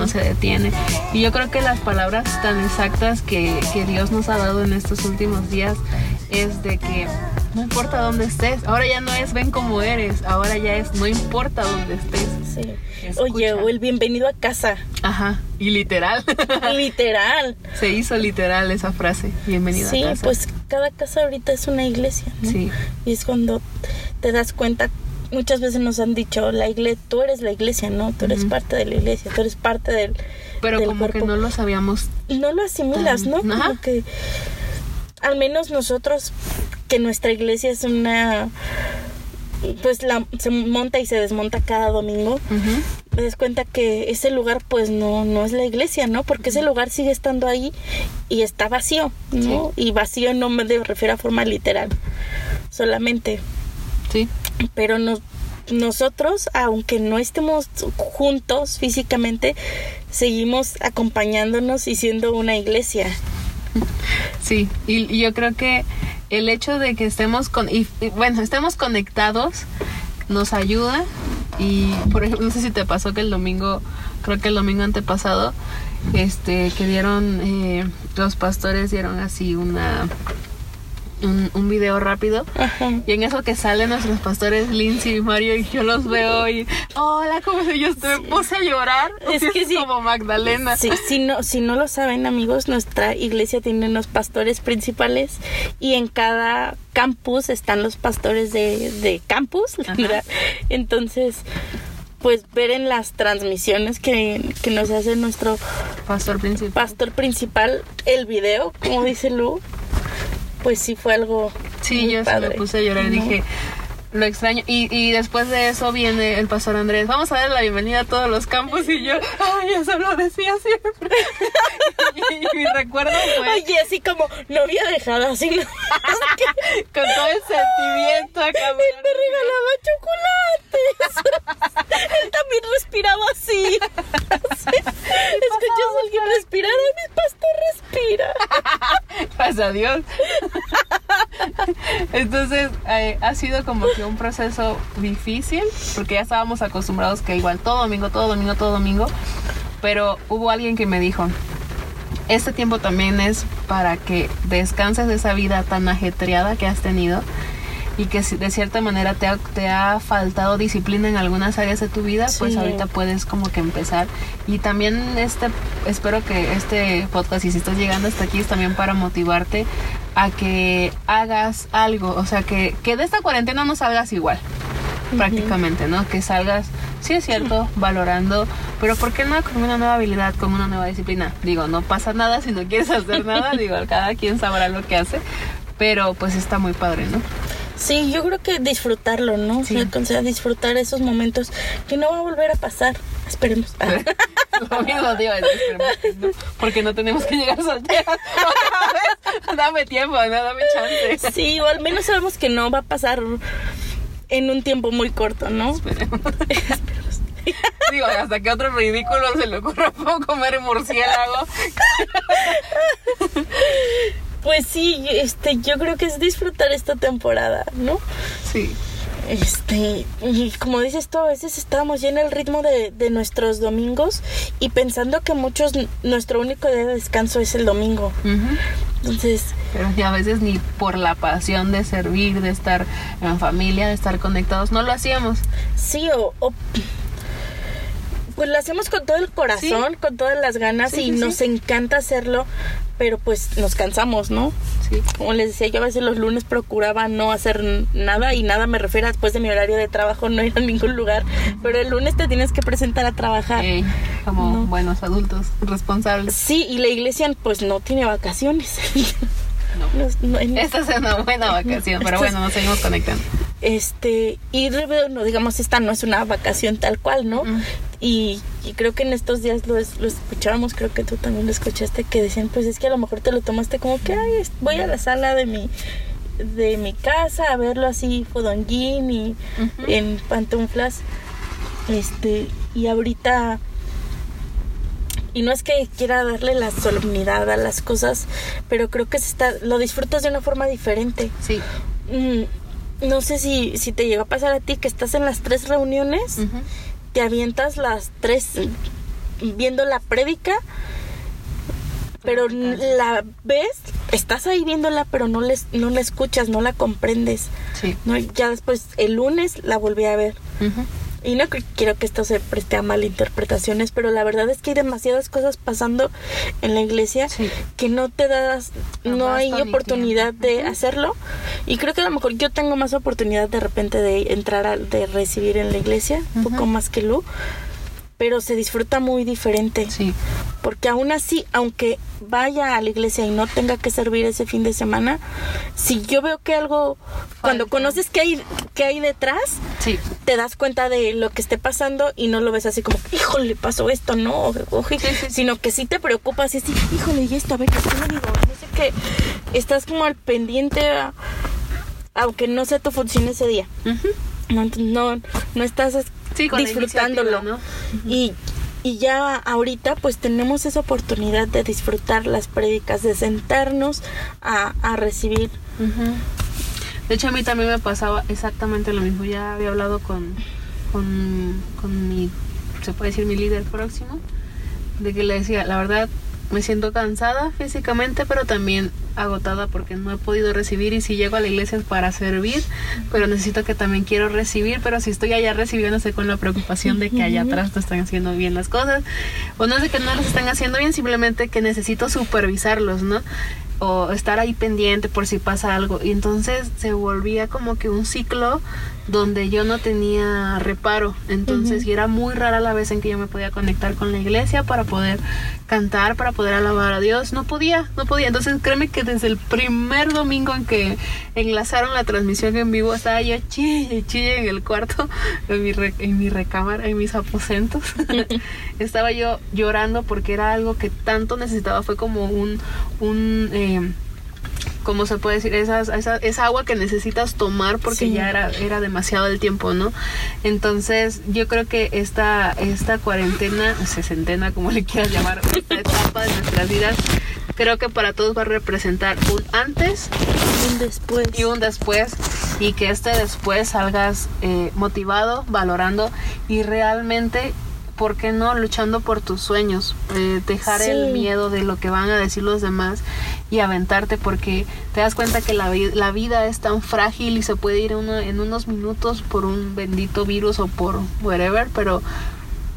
no se detiene. Y yo creo que las palabras tan exactas que, que Dios nos ha dado en estos últimos días es de que no importa dónde estés, ahora ya no es ven como eres, ahora ya es no importa dónde estés. Sí. Escucha. Oye, o el bienvenido a casa. Ajá, y literal. Literal. Se hizo literal esa frase. Bienvenido Sí, a casa. pues cada casa ahorita es una iglesia. ¿no? Sí. Y es cuando te das cuenta, muchas veces nos han dicho, la iglesia, tú eres la iglesia, ¿no? Tú eres parte de la iglesia, tú eres parte del... Pero del como que no lo sabíamos. No lo asimilas, ¿no? Ajá. Que al menos nosotros, que nuestra iglesia es una... Pues la, se monta y se desmonta cada domingo. Ujú. Te das cuenta que ese lugar pues no, no es la iglesia, ¿no? Porque ese lugar sigue estando ahí y está vacío, ¿no? Y vacío no me refiero a forma literal, solamente. Sí. Pero nos, nosotros, aunque no estemos juntos físicamente, seguimos acompañándonos y siendo una iglesia. Sí, y, yo creo que el hecho de que estemos con, y, y, bueno, estemos conectados nos ayuda y por ejemplo, no sé si te pasó que el domingo, creo que el domingo antepasado, este, que dieron, eh, los pastores dieron así una, un, un video rápido Ajá. y en eso que salen nuestros pastores Lindsay y Mario y yo los veo y hola, ¿cómo se yo me puse a llorar? Es que sí. como Magdalena. Sí, si no, si no lo saben amigos, nuestra iglesia tiene unos pastores principales y en cada campus están los pastores de, de campus. ¿verdad? Entonces, pues ver en las transmisiones que, que nos hace nuestro Pastor principal. pastor principal el video, como dice Lu, pues sí fue algo Sí, muy yo sí me puse a llorar y ¿no? dije, lo extraño. Y, y después de eso viene el pastor Andrés, vamos a dar la bienvenida a todos los campos y yo, ay, eso lo decía siempre. y, mi recuerdo fue Oye, así como novia dejada, así no. con todo el sentimiento acá. Él me regalaba chocolates. Él también respiraba así. Escuchas a alguien respirar, "Ay, mi pastor respira. Gracias a Dios. Entonces eh, ha sido como que un proceso difícil porque ya estábamos acostumbrados que igual todo domingo, todo domingo, todo domingo. Pero hubo alguien que me dijo, este tiempo también es para que descanses de esa vida tan ajetreada que has tenido y que si de cierta manera te ha, te ha faltado disciplina en algunas áreas de tu vida, pues ahorita puedes como que empezar. Y también este, espero que este podcast, y si estás llegando hasta aquí, es también para motivarte a que hagas algo, o sea, que, que de esta cuarentena no salgas igual, prácticamente, ¿no? Que salgas, sí es cierto, valorando, pero ¿por qué no con una nueva habilidad, con una nueva disciplina? Digo, no pasa nada si no quieres hacer nada, digo, cada quien sabrá lo que hace, pero pues está muy padre, ¿no? Sí, yo creo que disfrutarlo, ¿no? Sí. O sea, disfrutar esos momentos que no va a volver a pasar. Esperemos. Lo mismo digo, esperemos no, porque no tenemos que llegar solteras. Dame tiempo, no, dame chance. Sí, o al menos sabemos que no va a pasar en un tiempo muy corto, ¿no? Esperemos. Digo, hasta que otro ridículo se le ocurra comer murciélago. Pues sí, este, yo creo que es disfrutar esta temporada, ¿no? Sí. Este, y como dices tú, a veces estábamos ya en el ritmo de, de nuestros domingos y pensando que muchos, nuestro único día de descanso es el domingo. Entonces, Pero a veces ni por la pasión de servir, de estar en familia, de estar conectados, no lo hacíamos. sí, o, o- pues lo hacemos con todo el corazón, con todas las ganas Sí, y sí, nos encanta hacerlo, pero pues nos cansamos, ¿no? Sí. Como les decía, yo a veces los lunes procuraba no hacer nada y nada me refiero a después de mi horario de trabajo, no ir a ningún lugar, pero el lunes te tienes que presentar a trabajar. Ey, como No. buenos adultos responsables. Sí, y la iglesia pues no tiene vacaciones. No. No- no- en- Esta es una buena vacación, pero bueno, nos seguimos conectando. Este, y no digamos, esta no es una vacación tal cual, ¿no? Mm. Y, y creo que en estos días lo, lo escuchábamos, creo que tú también lo escuchaste, que decían, pues es que a lo mejor te lo tomaste como que, ay, voy a la sala de mi de mi casa a verlo así fodonguín y en pantuflas este y ahorita y no es que quiera darle la solemnidad a las cosas pero creo que se está lo disfrutas de una forma diferente Sí. Mm, no sé si, si te llegó a pasar a ti que estás en las tres reuniones, Ujú. Te avientas las tres viendo la prédica, pero la ves, estás ahí viéndola, pero no, les, no la escuchas, no la comprendes. Sí. ¿no? Ya después, el lunes, la volví a ver. Y no quiero que esto se preste a malinterpretaciones, pero la verdad es que hay demasiadas cosas pasando en la iglesia Sí. que no te das, no hay ni oportunidad de hacerlo. Y creo que a lo mejor yo tengo más oportunidad de repente de entrar, a, de recibir en la iglesia, un poco más que Lu, pero se disfruta muy diferente. Sí. Porque aún así, aunque vaya a la iglesia y no tenga que servir ese fin de semana, si yo veo que algo, cuando conoces qué hay, qué hay detrás, Sí. te das cuenta de lo que esté pasando y no lo ves así como, híjole, pasó esto, no, oje", Sí, sí, sino que sí te preocupas y así, híjole, y esto, a ver, ¿qué digo? No sé qué, estás como al pendiente, a- aunque no sea tu función ese día. No, no, no estás Sí, disfrutándolo. Y, y ya ahorita pues tenemos esa oportunidad de disfrutar las prédicas, de sentarnos a, a recibir. De hecho, a mí también me pasaba exactamente lo mismo. Ya había hablado con, con, con mi, se puede decir, mi líder próximo, de que le decía, la verdad, me siento cansada físicamente, pero también agotada porque no he podido recibir y si llego a la iglesia es para servir, pero necesito que también quiero recibir, pero si estoy allá recibiendo estoy con la preocupación de que allá atrás no están haciendo bien las cosas, o no es de que no las están haciendo bien, simplemente que necesito supervisarlos, ¿no? o estar ahí pendiente por si pasa algo. Y entonces se volvía como que un ciclo donde yo no tenía reparo. Entonces, y era muy rara la vez en que yo me podía conectar con la iglesia para poder cantar, para poder alabar a Dios. No podía, no podía. Entonces, créeme que desde el primer domingo en que enlazaron la transmisión en vivo, estaba yo chille, chille en el cuarto, en mi, re- en mi recámara, en mis aposentos. estaba yo llorando porque era algo que tanto necesitaba. Fue como un, un eh, ¿cómo se puede decir? Esas, esa, esa agua que necesitas tomar porque Sí. ya era, era demasiado el tiempo, ¿no? Entonces, yo creo que esta, esta cuarentena, sesentena, como le quieras llamar, esta etapa de nuestras vidas, creo que para todos va a representar un antes Un después. y un después y que este después salgas eh, motivado, valorando y realmente, ¿por qué no? Luchando por tus sueños, eh, dejar el miedo de lo que van a decir los demás y aventarte porque te das cuenta que la, la vida es tan frágil y se puede ir en unos minutos por un bendito virus o por whatever, pero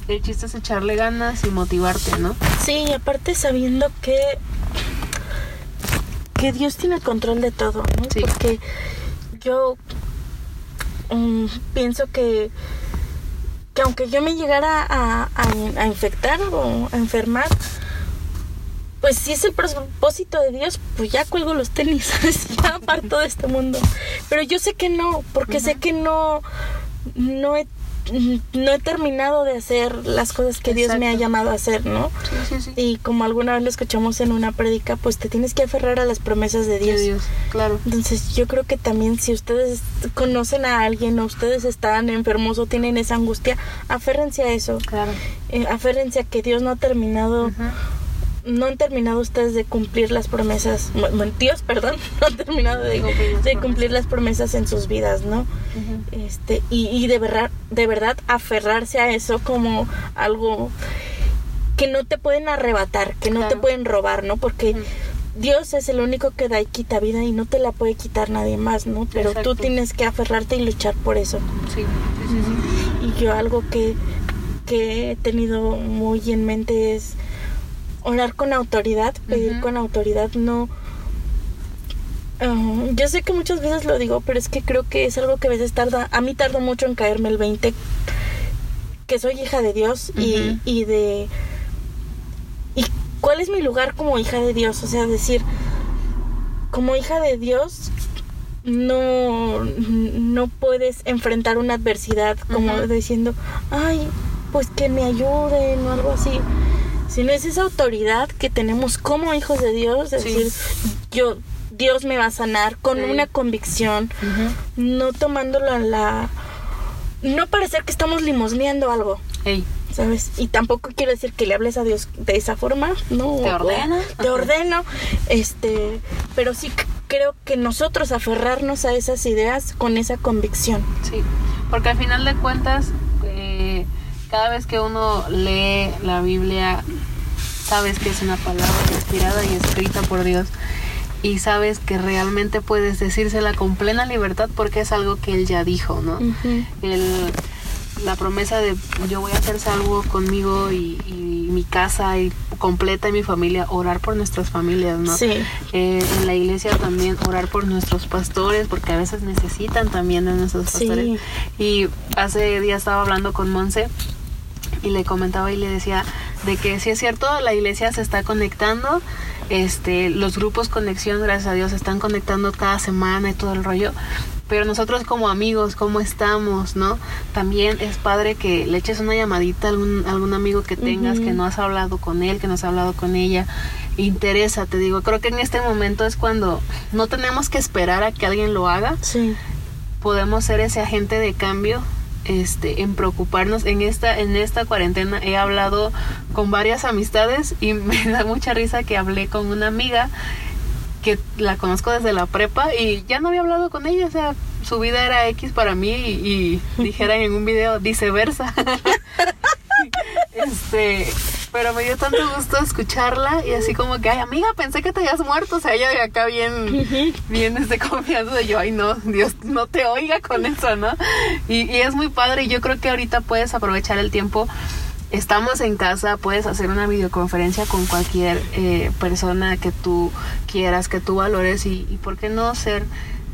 el chiste es echarle ganas y motivarte, ¿no? Sí, y aparte sabiendo que que Dios tiene el control de todo, ¿no? Sí. Porque yo mm, pienso que que aunque yo me llegara a, a- a infectar o a enfermar, pues si es el propósito de Dios, pues ya cuelgo los tenis, ¿sabes? ya aparto de este mundo. Pero yo sé que no, porque sé que no, no he, no he terminado de hacer las cosas que Dios me ha llamado a hacer, ¿no? Sí, sí, sí. Y como alguna vez lo escuchamos en una prédica, pues te tienes que aferrar a las promesas de Dios. De Dios, claro. Entonces yo creo que también si ustedes conocen a alguien o ustedes están enfermos o tienen esa angustia, aférrense a eso. Claro. Eh, aférrense a que Dios no ha terminado. No han terminado ustedes de cumplir las promesas, bueno, perdón, no han terminado de, De cumplir las promesas. en sus vidas, ¿no? Este, y, y de verdad, de verdad aferrarse a eso como algo que no te pueden arrebatar, que no te pueden robar, ¿no? Porque. Dios es el único que da y quita vida y no te la puede quitar nadie más, ¿no? Pero tú tienes que aferrarte y luchar por eso. Sí, sí, sí, sí. Y yo algo que, que he tenido muy en mente es orar con autoridad, pedir con autoridad, no... Ah, yo sé que muchas veces lo digo, pero es que creo que es algo que a veces tarda, a mí tarda mucho en caerme el 20, que soy hija de Dios y, de... ¿Y cuál es mi lugar como hija de Dios? O sea, decir, como hija de Dios, no, no puedes enfrentar una adversidad como diciendo, ay, pues que me ayuden o algo así. Sino es esa autoridad que tenemos como hijos de Dios, es Sí. decir, yo, Dios me va a sanar con Sí. una convicción, no tomándolo a la... No parecer que estamos limosneando algo, ¿sabes? Y tampoco quiero decir que le hables a Dios de esa forma, ¿no? ¿Te ordena? Te ordeno, este, pero sí creo que nosotros aferrarnos a esas ideas con esa convicción. sí. Porque al final de cuentas, eh, cada vez que uno lee la Biblia, sabes que es una palabra inspirada y escrita por Dios. Y sabes que realmente puedes decírsela con plena libertad porque es algo que Él ya dijo, ¿no? Ujú. El- la promesa de yo voy a hacer salvo conmigo y, y mi casa y completa y mi familia, orar por nuestras familias, ¿no? Sí. Eh, en la iglesia también orar por nuestros pastores, porque a veces necesitan también de nuestros Sí. pastores. Y hace días estaba hablando con Monse y le comentaba y le decía de que sí es cierto, la iglesia se está conectando, este, los grupos conexión, gracias a Dios, se están conectando cada semana y todo el rollo. Pero nosotros como amigos, ¿cómo estamos, no? También es padre que le eches una llamadita a algún, algún amigo que tengas, que no has hablado con él, que no has hablado con ella. Interesa, te digo. Creo que en este momento es cuando no tenemos que esperar a que alguien lo haga, Sí. podemos ser ese agente de cambio este en preocuparnos en esta en esta cuarentena he hablado con varias amistades y me da mucha risa que hablé con una amiga que la conozco desde la prepa y ya no había hablado con ella, o sea, su vida era X para mí y, y dijeran en un video viceversa. este, pero me dio tanto gusto escucharla y así como que, ay, amiga, pensé que te habías muerto, o sea, ella de acá bien, bien este confianza de yo, ay, no, Dios no te oiga con eso, ¿no? Y, y es muy padre y yo creo que ahorita puedes aprovechar el tiempo. Estamos en casa, puedes hacer una videoconferencia con cualquier eh, persona que tú quieras, que tú valores y, y por qué no ser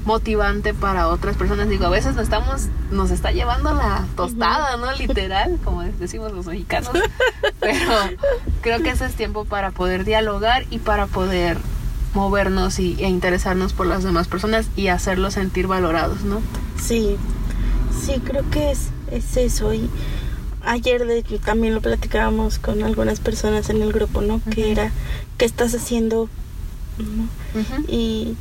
motivante para otras personas. Digo, a veces nos estamos, nos está llevando la tostada, ¿no? Literal, como decimos los mexicanos. Pero creo que ese es tiempo para poder dialogar y para poder movernos y, e interesarnos por las demás personas y hacerlos sentir valorados, ¿no? Sí, sí, creo que es, es eso. Y ayer de también lo platicábamos con algunas personas en el grupo, ¿no? Que Ujú. era, ¿qué estás haciendo? ¿No? Y,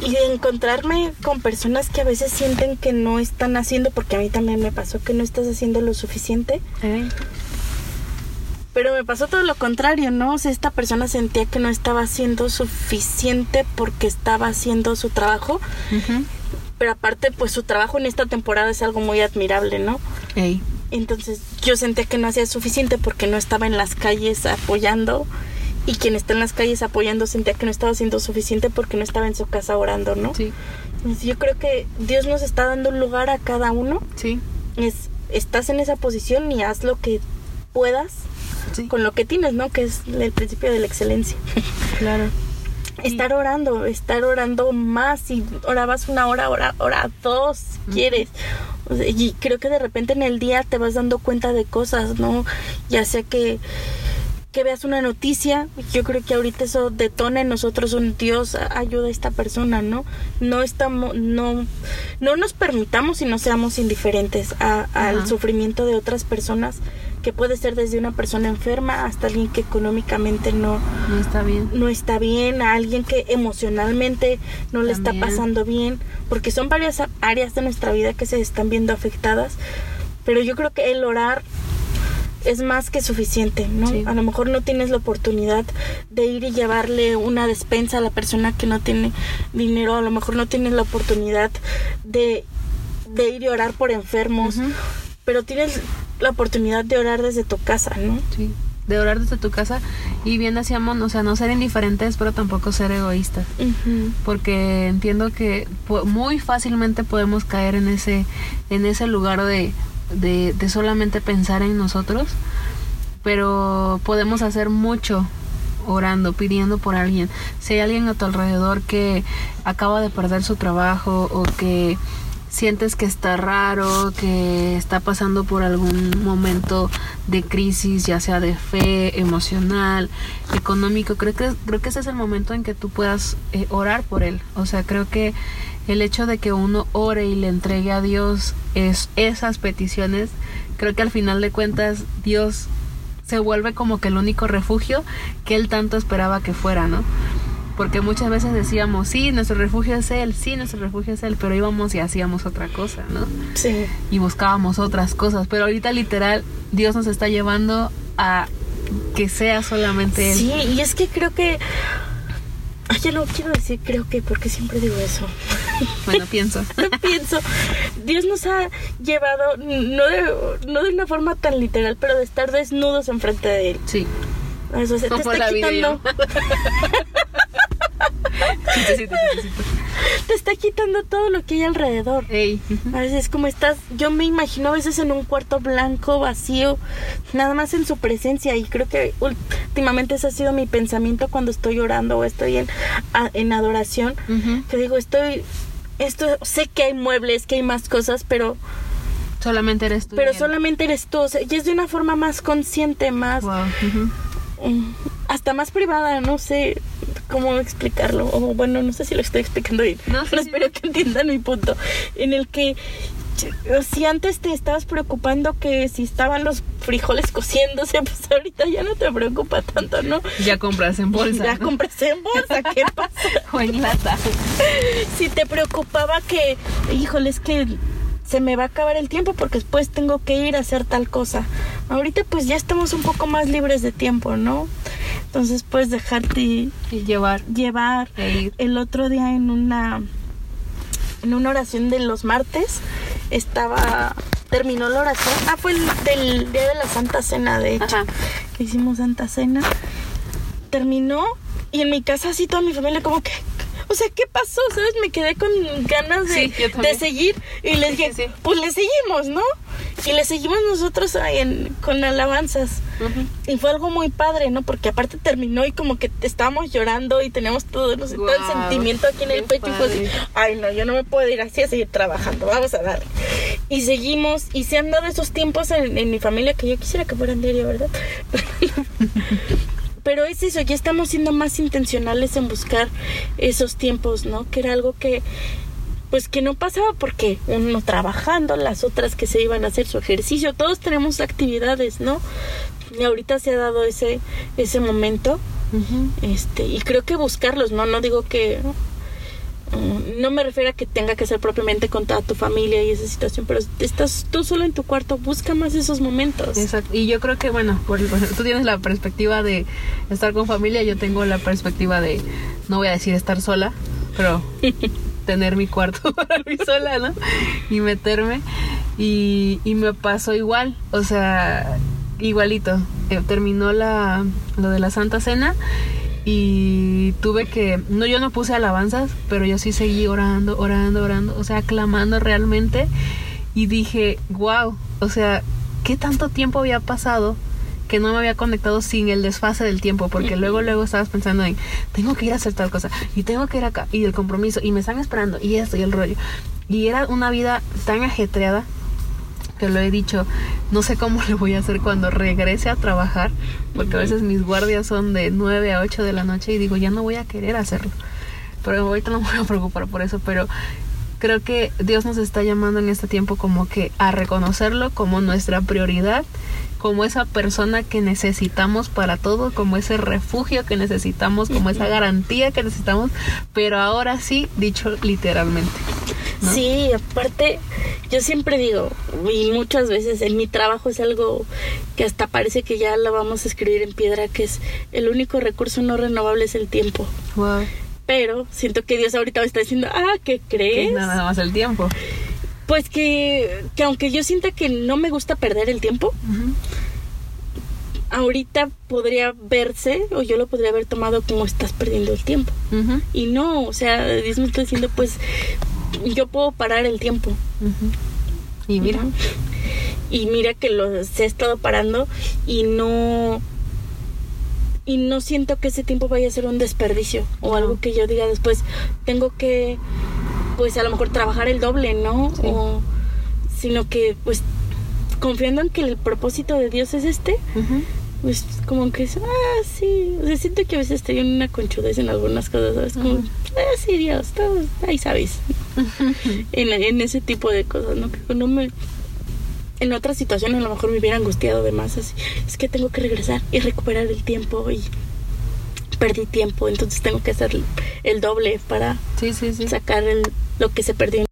y de encontrarme con personas que a veces sienten que no están haciendo, porque a mí también me pasó que no estás haciendo lo suficiente. Eh, Pero me pasó todo lo contrario, ¿no? O sea, esta persona sentía que no estaba haciendo suficiente porque estaba haciendo su trabajo. Pero aparte, pues su trabajo en esta temporada es algo muy admirable, ¿no? Entonces yo sentía que no hacía suficiente porque no estaba en las calles apoyando. Y quien está en las calles apoyando sentía que no estaba haciendo suficiente porque no estaba en su casa orando, ¿no? sí, Entonces, yo creo que Dios nos está dando un lugar a cada uno. sí, Es, estás en esa posición y haz lo que puedas sí, con lo que tienes, ¿no? Que es el principio de la excelencia. claro. Estar orando, estar orando más. Si orabas una hora, ora, ora dos, si Ujú. quieres. Y creo que de repente en el día te vas dando cuenta de cosas, ¿no? Ya sea que, que veas una noticia, yo creo que ahorita eso detona en nosotros un Dios, ayuda a esta persona, ¿no? No estamos, no, no nos permitamos y no seamos indiferentes a- al sufrimiento de otras personas, que puede ser desde una persona enferma hasta alguien que económicamente no, No está bien. no está bien, a alguien que emocionalmente no le está pasando bien, porque son varias áreas de nuestra vida que se están viendo afectadas, pero yo creo que el orar es más que suficiente, ¿no? Sí. A lo mejor no tienes la oportunidad de ir y llevarle una despensa a la persona que no tiene dinero, a lo mejor no tienes la oportunidad de, de ir y orar por enfermos, pero tienes la oportunidad de orar desde tu casa, ¿no? Sí, de orar desde tu casa y bien decíamos, o sea, no ser indiferentes, pero tampoco ser egoístas, porque entiendo que muy fácilmente podemos caer en ese en ese lugar de, de, solamente pensar en nosotros, pero podemos hacer mucho orando, pidiendo por alguien. Si hay alguien a tu alrededor que acaba de perder su trabajo o que sientes que está raro, que está pasando por algún momento de crisis, ya sea de fe, emocional, económico, creo que creo que ese es el momento en que tú puedas eh, orar por él. O sea, creo que el hecho de que uno ore y le entregue a Dios es esas peticiones, creo que al final de cuentas Dios se vuelve como que el único refugio que él tanto esperaba que fuera, ¿no? Porque muchas veces decíamos, sí, nuestro refugio es Él, sí, nuestro refugio es Él, pero íbamos y hacíamos otra cosa, ¿no? Sí. Y buscábamos otras cosas, pero ahorita literal Dios nos está llevando a que sea solamente Él. Sí, y es que creo que. Ay, ya no quiero decir creo que, porque siempre digo eso. Bueno, pienso. pienso, Dios nos ha llevado, no de, no de una forma tan literal, pero de estar desnudos enfrente de Él. Sí. Eso se te está quitando, Chistecito, chistecito. te está quitando todo lo que hay alrededor. Ey. A veces como estás, yo me imagino a veces en un cuarto blanco, vacío, nada más en su presencia y creo que últimamente ese ha sido mi pensamiento cuando estoy orando o estoy en, adoración, Ujú. que digo, estoy, esto, sé que hay muebles, que hay más cosas, pero, Solamente eres tú. pero solamente eres tú, o sea, y es de una forma más consciente, más, Wow. mm, hasta más privada, no sé cómo explicarlo, o bueno, no sé si lo estoy explicando bien, No, sí, pero sí, espero que entiendan mi punto, en el que si antes te estabas preocupando que si estaban los frijoles cociéndose, pues ahorita ya no te preocupa tanto, ¿no? Ya compras en bolsa. ya ¿no? compras en bolsa, ¿qué pasa? O en lata. Si te preocupaba que, híjole, es que se me va a acabar el tiempo porque después tengo que ir a hacer tal cosa. Ahorita pues ya estamos un poco más libres de tiempo, ¿no? Entonces puedes dejarte Y llevar. llevar. E. El otro día en una en una oración de los martes estaba terminó la oración. Ah, fue el del día de la Santa Cena, de hecho. Ajá. Que hicimos Santa Cena. Terminó y en mi casa así toda mi familia como que o sea, ¿qué pasó? ¿Sabes? Me quedé con ganas de, Sí, seguir y les dije, Sí, sí. pues le seguimos, ¿no? Y le seguimos nosotros ahí en- con alabanzas. Y fue algo muy padre, ¿no? Porque aparte terminó y como que estábamos llorando y teníamos todo, no sé, todo el sentimiento aquí en el pecho y fue así, ay no, yo no me puedo ir así a seguir trabajando, vamos a darle. Y seguimos, y se han dado esos tiempos en, en mi familia que yo quisiera que fueran diario, ¿verdad? Pero es eso, ya estamos siendo más intencionales en buscar esos tiempos, ¿no? Que era algo que pues que no pasaba porque uno trabajando, las otras que se iban a hacer su ejercicio, todos tenemos actividades, ¿no? Y ahorita se ha dado ese ese momento, este, y creo que buscarlos, no no digo que no me refiero a que tenga que ser propiamente con toda tu familia y esa situación, pero estás tú solo en tu cuarto, busca más esos momentos. Exacto. Y yo creo que, bueno, por- tú tienes la perspectiva de estar con familia, yo tengo la perspectiva de, no voy a decir estar sola, pero tener mi cuarto para mí sola, ¿no? Y meterme. Y, y me pasó igual, o sea, igualito. Eh, terminó la, lo de la Santa Cena y tuve que, no, yo no puse alabanzas, pero yo sí seguí orando, orando, orando, o sea, clamando realmente y dije, wow, o sea, ¿qué tanto tiempo había pasado que no me había conectado sin el desfase del tiempo? Porque luego, luego estabas pensando en, tengo que ir a hacer tal cosa y tengo que ir acá y el compromiso y me están esperando y esto y el rollo. Y era una vida tan ajetreada que lo he dicho, no sé cómo le voy a hacer cuando regrese a trabajar, porque a veces mis guardias son de 9 a 8 de la noche y digo, ya no voy a querer hacerlo. Pero ahorita no me voy a preocupar por eso, pero creo que Dios nos está llamando en este tiempo como que a reconocerlo como nuestra prioridad, como esa persona que necesitamos para todo, como ese refugio que necesitamos, como esa garantía que necesitamos, pero ahora sí, dicho literalmente. ¿No? Sí, aparte, yo siempre digo, y muchas veces en mi trabajo es algo que hasta parece que ya lo vamos a escribir en piedra, que es el único recurso no renovable es el tiempo. Wow. Pero siento que Dios ahorita me está diciendo, ah, ¿qué Que crees? nada más el tiempo. Pues que, que aunque yo sienta que no me gusta perder el tiempo, ahorita podría verse, o yo lo podría haber tomado como estás perdiendo el tiempo. Y no, o sea, Dios me está diciendo, pues yo puedo parar el tiempo. Y mira. Y mira que lo se ha estado parando y no y no siento que ese tiempo vaya a ser un desperdicio o algo que yo diga después tengo que pues a lo mejor trabajar el doble, ¿no? Sí. O sino que pues confiando en que el propósito de Dios es este. Pues como que es, ah, sí, o sea, siento que a veces estoy en una conchudez en algunas cosas, ¿sabes? Como, ah, sí, Dios, todo, ahí sabes. en, en ese tipo de cosas, ¿no? Que no me... En otras situaciones a lo mejor me hubiera angustiado de más, así, es que tengo que regresar y recuperar el tiempo y perdí tiempo, entonces tengo que hacer el, doble para sí, sí, sí. sacar el, lo que se perdió.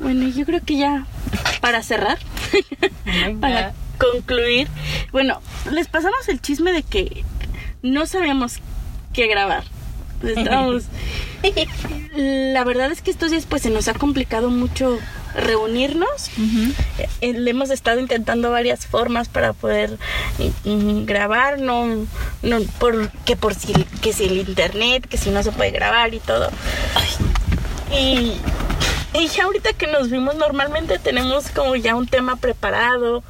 Bueno, yo creo que ya para cerrar, para concluir, bueno, les pasamos el chisme de que no sabíamos qué grabar. Estábamos La verdad es que estos días pues se nos ha complicado mucho reunirnos. Eh, le hemos estado intentando varias formas para poder mm, grabar, no, no por, que por si, que si el internet, que si no se puede grabar y todo. Y, y ya ahorita que nos vimos normalmente tenemos como ya un tema preparado,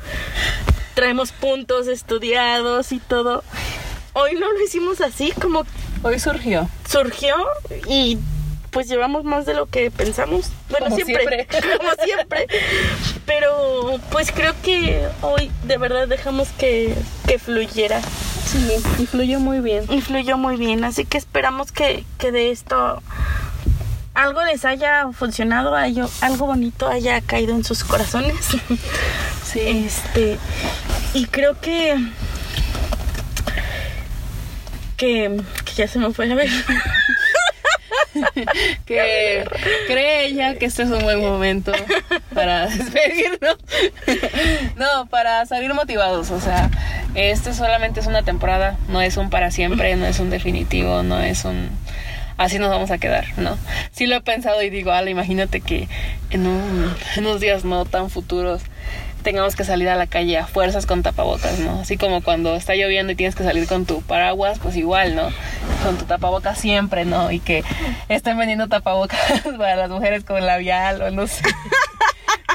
traemos puntos estudiados y todo. Hoy no lo hicimos así, como Hoy surgió. surgió y pues llevamos más de lo que pensamos. Bueno, Como siempre, siempre. como siempre. Pero pues creo que hoy de verdad dejamos que, que fluyera. Sí, y fluyó muy bien. Y fluyó muy bien, así que esperamos que, que de esto algo les haya funcionado, algo bonito haya caído en sus corazones. Sí. Este, y creo que que, que ya se me fue a ver. que cree ella que este es un buen momento para despedirnos. no, para salir motivados. O sea, este solamente es una temporada, no es un para siempre, no es un definitivo, no es un así nos vamos a quedar, ¿no? Sí lo he pensado y digo, ala, imagínate que en, en unos días no tan futuros tengamos que salir a la calle a fuerzas con tapabocas, ¿no? Así como cuando está lloviendo y tienes que salir con tu paraguas, pues igual, ¿no? Con tu tapabocas siempre, ¿no? Y que estén vendiendo tapabocas para las mujeres con labial o no sé.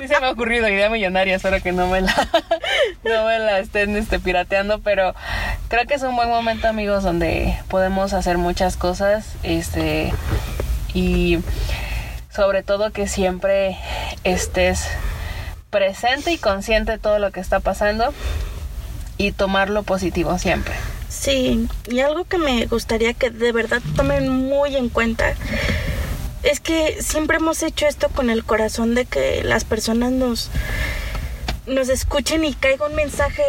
Sí se me ha ocurrido idea millonaria, espero que no me la, no me la estén este, pirateando, pero creo que es un buen momento, amigos, donde podemos hacer muchas cosas, este, y sobre todo que siempre estés presente y consciente de todo lo que está pasando y tomar lo positivo siempre. Sí, y algo que me gustaría que de verdad tomen muy en cuenta es que siempre hemos hecho esto con el corazón de que las personas nos nos escuchen y caiga un mensaje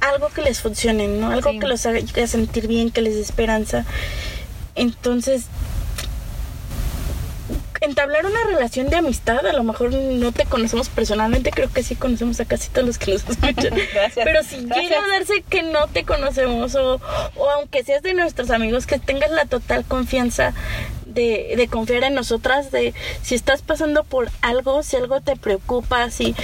algo que les funcione, ¿no? Algo Sí. que los haga sentir bien, que les dé esperanza. Entonces, entablar una relación de amistad, a lo mejor no te conocemos personalmente, creo que sí conocemos a casi todos los que nos escuchan. Gracias. Pero si Gracias. llega a darse que no te conocemos o, o aunque seas de nuestros amigos, que tengas la total confianza de, de confiar en nosotras, de si estás pasando por algo, si algo te preocupa, si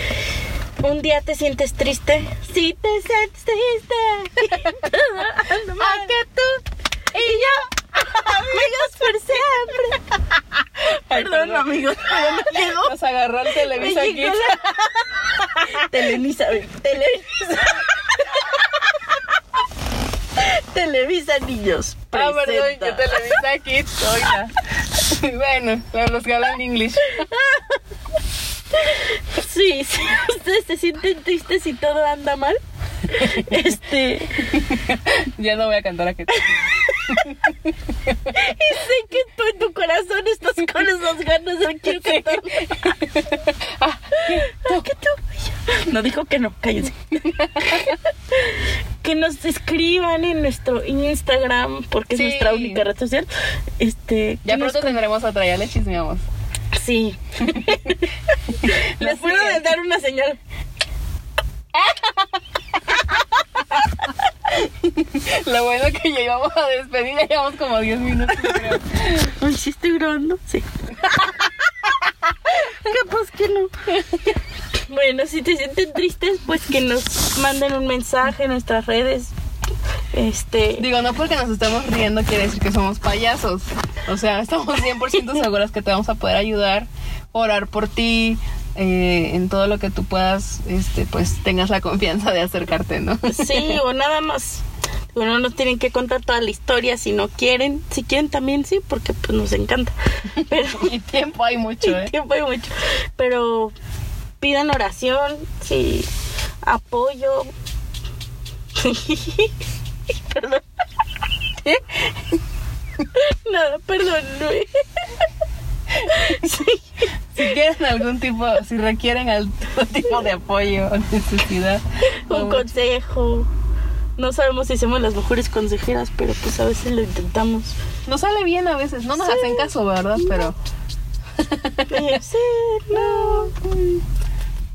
un día te sientes triste, si te sientes triste, a que tú y yo, amigos por siempre. Ay, Perdón, perdón. amigos, pero llegó. Nos agarró el Televisa aquí. la- Televisa, Televisa. Televisa Niños. Ah, perdón, yo Televisa aquí. Oiga. Bueno, para los que hablan inglés. Sí, si ustedes se sienten tristes y todo anda mal. Este, Ya no voy a cantar aquí. y sé que tú en tu corazón estás con esas ganas de quiero cantar. Ah, Ah, que tú. No dijo que no, cállense. que nos escriban en nuestro Instagram, porque es nuestra única red social. Este, ya nos pronto tendremos otra, ya le chismeamos. Sí. Les puedo dar una señal. Lo bueno que ya íbamos a despedir, ya llevamos como 10 minutos, creo. Ay, sí estoy grabando. Sí. Capaz que no. Bueno, si te sienten tristes, pues que nos manden un mensaje en nuestras redes. Este. Digo, no porque nos estemos riendo quiere decir que somos payasos. O sea, estamos 100% seguras que te vamos a poder ayudar, orar por ti, eh, en todo lo que tú puedas, este, pues tengas la confianza de acercarte, ¿no? Sí, o nada más. Digo, no nos tienen que contar toda la historia si no quieren. Si quieren también sí, porque pues nos encanta. Pero Y tiempo hay mucho, ¿eh? tiempo hay mucho. Pero pidan oración, sí, apoyo. perdón. Nada, perdón. Luis. sí. Si quieren algún tipo, si requieren algún tipo de apoyo o necesidad, Un consejo. No sabemos si somos las mejores consejeras, pero pues a veces lo intentamos. nos sale bien a veces, no nos Sí. hacen caso, ¿verdad? Pero, sí, no.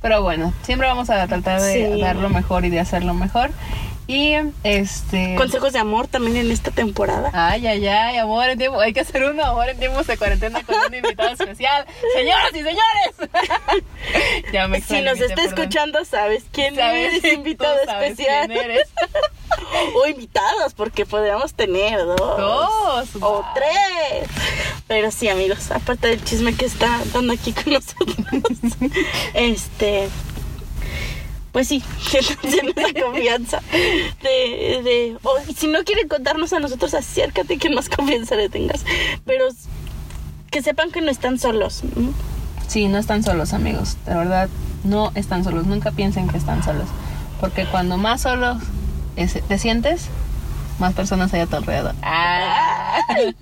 pero bueno, siempre vamos a tratar de Sí. dar lo mejor y de hacerlo mejor. Y este. Consejos de amor también en esta temporada. Ay, ay, ay, amor en tiempo. Hay que hacer uno, amor en tiempos de cuarentena con un invitado especial. Señoras y señores. ya me Si nos está escuchando, sabes quién es invitado especial. Quién eres. o invitados, porque podríamos tener dos. Dos. O tres. Pero sí, amigos, aparte del chisme que está dando aquí con nosotros. este pues sí, la confianza de, de si no quieren contarnos a nosotros, acércate que más confianza le tengas. Pero que sepan que no están solos. Sí, no están solos, amigos. De verdad, no están solos. Nunca piensen que están solos. Porque cuando más solos te sientes, más personas hay a tu alrededor.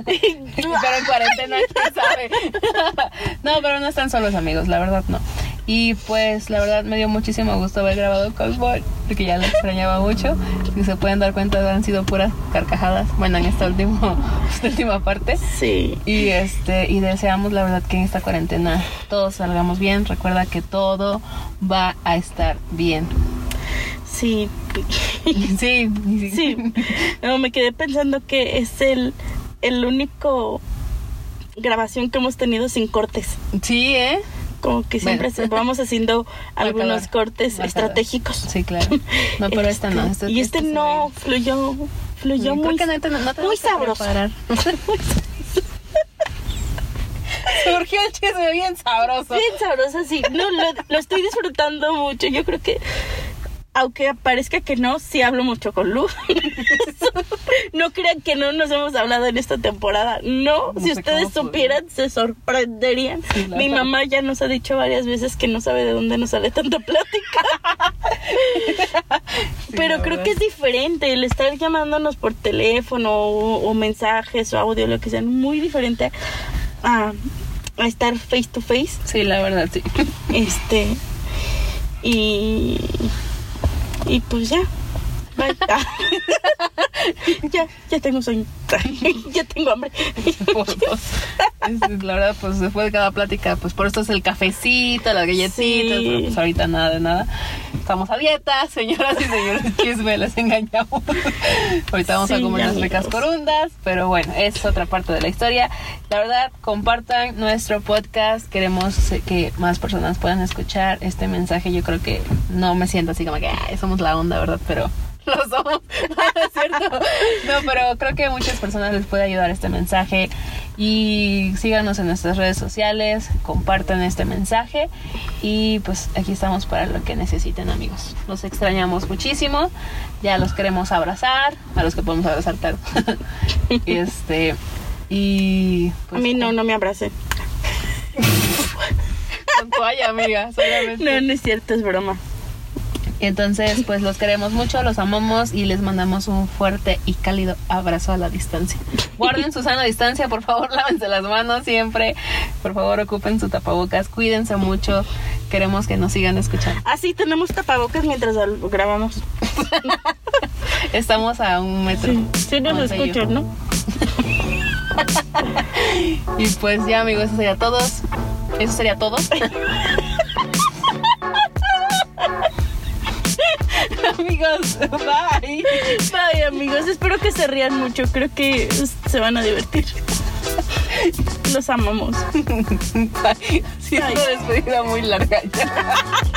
pero en cuarentena, ¿quién sabe? no, pero no están solos, amigos. La verdad, no. Y pues la verdad me dio muchísimo gusto haber grabado Cosboy, porque ya lo extrañaba mucho. Si se pueden dar cuenta, han sido puras carcajadas. Bueno, en esta, último, esta última parte. Sí. Y este y deseamos la verdad que en esta cuarentena todos salgamos bien. Recuerda que todo va a estar bien. Sí. sí. Sí. No, me quedé pensando que es el, el único grabación que hemos tenido sin cortes. Sí, ¿eh? Como que siempre vamos haciendo algunos cortes estratégicos. Sí, claro. No, pero esta no. y este no fluyó, fluyó muy, muy sabroso. Surgió el chisme bien sabroso. Bien sabroso, sí. No, lo, lo estoy disfrutando mucho. Yo creo que aunque parezca que no, sí hablo mucho con Luz. no crean que no nos hemos hablado en esta temporada. No, si ustedes supieran, se sorprenderían. Mi mamá ya nos ha dicho varias veces que no sabe de dónde nos sale tanta plática. Pero creo que es diferente el estar llamándonos por teléfono o, mensajes o audio, lo que sea, muy diferente a, a estar face to face. Sí, la verdad, sí. Este. Y y pues ya. ya, ya tengo sueño. ya tengo hambre. la verdad, pues después de cada plática, pues por esto es el cafecito, las galletitas, pero pues ahorita nada de nada. Estamos a dieta, señoras y señores, chisme, les engañamos. ahorita vamos a comer unas ricas corundas, pero bueno, es otra parte de la historia. La verdad, compartan nuestro podcast, queremos que más personas puedan escuchar este mensaje. Yo creo que no me siento así como que somos la onda, ¿verdad? Pero lo somos, ¿no es cierto? No, pero creo que a muchas personas les puede ayudar este mensaje y síganos en nuestras redes sociales, compartan este mensaje y pues aquí estamos para lo que necesiten amigos. Los extrañamos muchísimo, ya los queremos abrazar, a los que podemos abrazar tarde. este y pues, a mí no, no me abrace. Con toalla, amiga, solamente. No, no es cierto, es broma. Entonces, pues los queremos mucho, los amamos y les mandamos un fuerte y cálido abrazo a la distancia. Guarden su sana distancia, por favor, lávense las manos siempre. Por favor, ocupen su tapabocas, cuídense mucho. Queremos que nos sigan escuchando. Ah, sí, tenemos tapabocas mientras grabamos. Estamos a un metro. Sí, nos escuchan, ¿no? y pues ya, amigos, eso sería todo. Eso sería todo. Amigos. Bye. Bye, amigos. Espero que se rían mucho. Creo que se van a divertir. Los amamos. Bye. Sí, una despedida muy larga ya.